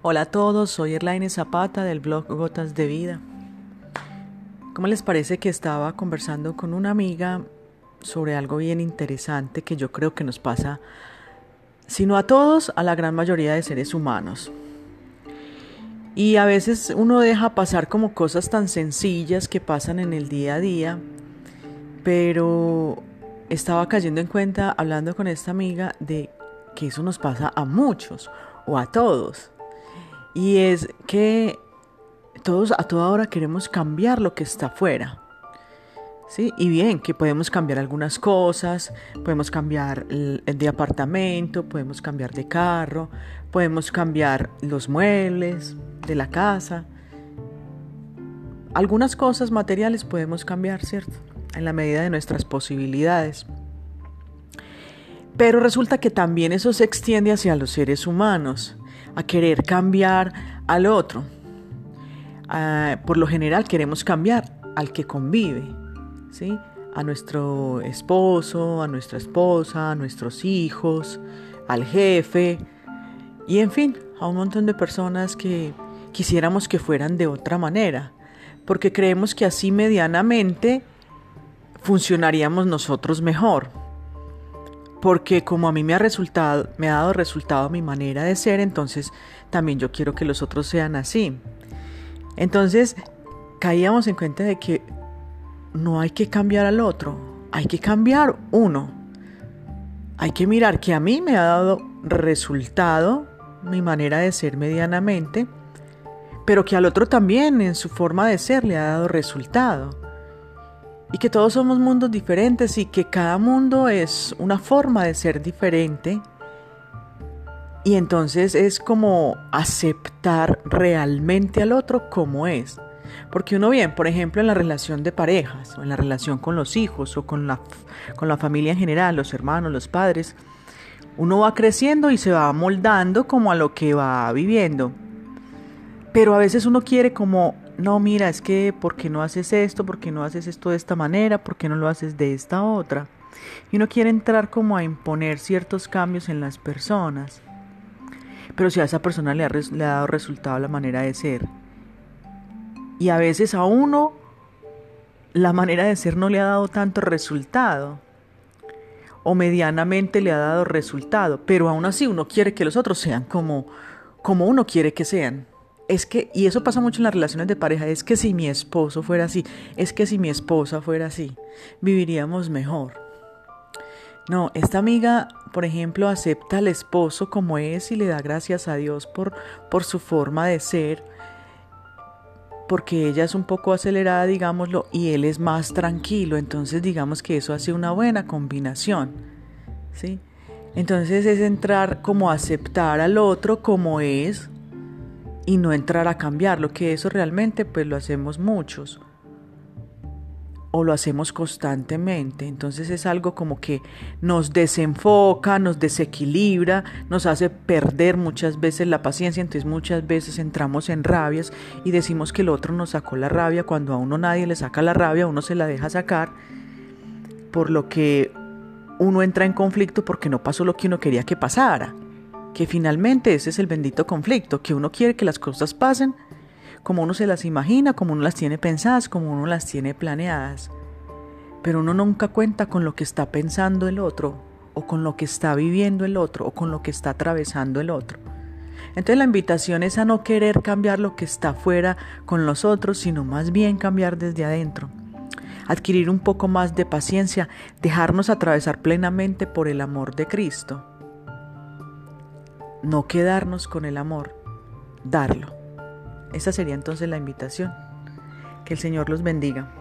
Hola a todos, soy Erlaine Zapata del blog Gotas de Vida. ¿Cómo les parece que estaba conversando con una amiga sobre algo bien interesante que yo creo que nos pasa, si no a todos, a la gran mayoría de seres humanos? Y a veces uno deja pasar como cosas tan sencillas que pasan en el día a día, pero estaba cayendo en cuenta hablando con esta amiga de que eso nos pasa a muchos o a todos. Y es que todos a toda hora queremos cambiar lo que está afuera. ¿Sí? Y bien, que podemos cambiar algunas cosas, podemos cambiar de apartamento, podemos cambiar de carro, podemos cambiar los muebles de la casa. Algunas cosas materiales podemos cambiar, ¿cierto? En la medida de nuestras posibilidades. Pero resulta que también eso se extiende hacia los seres humanos a querer cambiar al otro. Ah, por lo general queremos cambiar al que convive, ¿sí? a nuestro esposo, a nuestra esposa, a nuestros hijos, al jefe y en fin, a un montón de personas que quisiéramos que fueran de otra manera, porque creemos que así medianamente funcionaríamos nosotros mejor porque como a mí me ha resultado, me ha dado resultado mi manera de ser, entonces también yo quiero que los otros sean así. Entonces caíamos en cuenta de que no hay que cambiar al otro, hay que cambiar uno. Hay que mirar que a mí me ha dado resultado mi manera de ser medianamente, pero que al otro también en su forma de ser le ha dado resultado y que todos somos mundos diferentes y que cada mundo es una forma de ser diferente. Y entonces es como aceptar realmente al otro como es. Porque uno bien, por ejemplo, en la relación de parejas, o en la relación con los hijos, o con la, con la familia en general, los hermanos, los padres, uno va creciendo y se va moldando como a lo que va viviendo. Pero a veces uno quiere como no, mira, es que, ¿por qué no haces esto? ¿Por qué no haces esto de esta manera? ¿Por qué no lo haces de esta otra? Y uno quiere entrar como a imponer ciertos cambios en las personas. Pero si a esa persona le ha, dado resultado la manera de ser. Y a veces a uno la manera de ser no le ha dado tanto resultado. O medianamente le ha dado resultado. Pero aún así uno quiere que los otros sean como, como uno quiere que sean es que, y eso pasa mucho en las relaciones de pareja, es que si mi esposo fuera así, es que si mi esposa fuera así, viviríamos mejor. No, esta amiga, por ejemplo, acepta al esposo como es y le da gracias a Dios por, por su forma de ser, porque ella es un poco acelerada, digámoslo, y él es más tranquilo, entonces digamos que eso hace una buena combinación, ¿sí? Entonces es entrar como aceptar al otro como es, y no entrar a cambiarlo, que eso realmente pues lo hacemos muchos o lo hacemos constantemente. Entonces es algo como que nos desenfoca, nos desequilibra, nos hace perder muchas veces la paciencia. Entonces muchas veces entramos en rabias y decimos que el otro nos sacó la rabia cuando a uno nadie le saca la rabia, uno se la deja sacar, por lo que uno entra en conflicto porque no pasó lo que uno quería que pasara que finalmente ese es el bendito conflicto, que uno quiere que las cosas pasen como uno se las imagina, como uno las tiene pensadas, como uno las tiene planeadas. Pero uno nunca cuenta con lo que está pensando el otro, o con lo que está viviendo el otro, o con lo que está atravesando el otro. Entonces la invitación es a no querer cambiar lo que está fuera con los otros, sino más bien cambiar desde adentro. Adquirir un poco más de paciencia, dejarnos atravesar plenamente por el amor de Cristo no quedarnos con el amor, darlo. Esa sería entonces la invitación. Que el Señor los bendiga.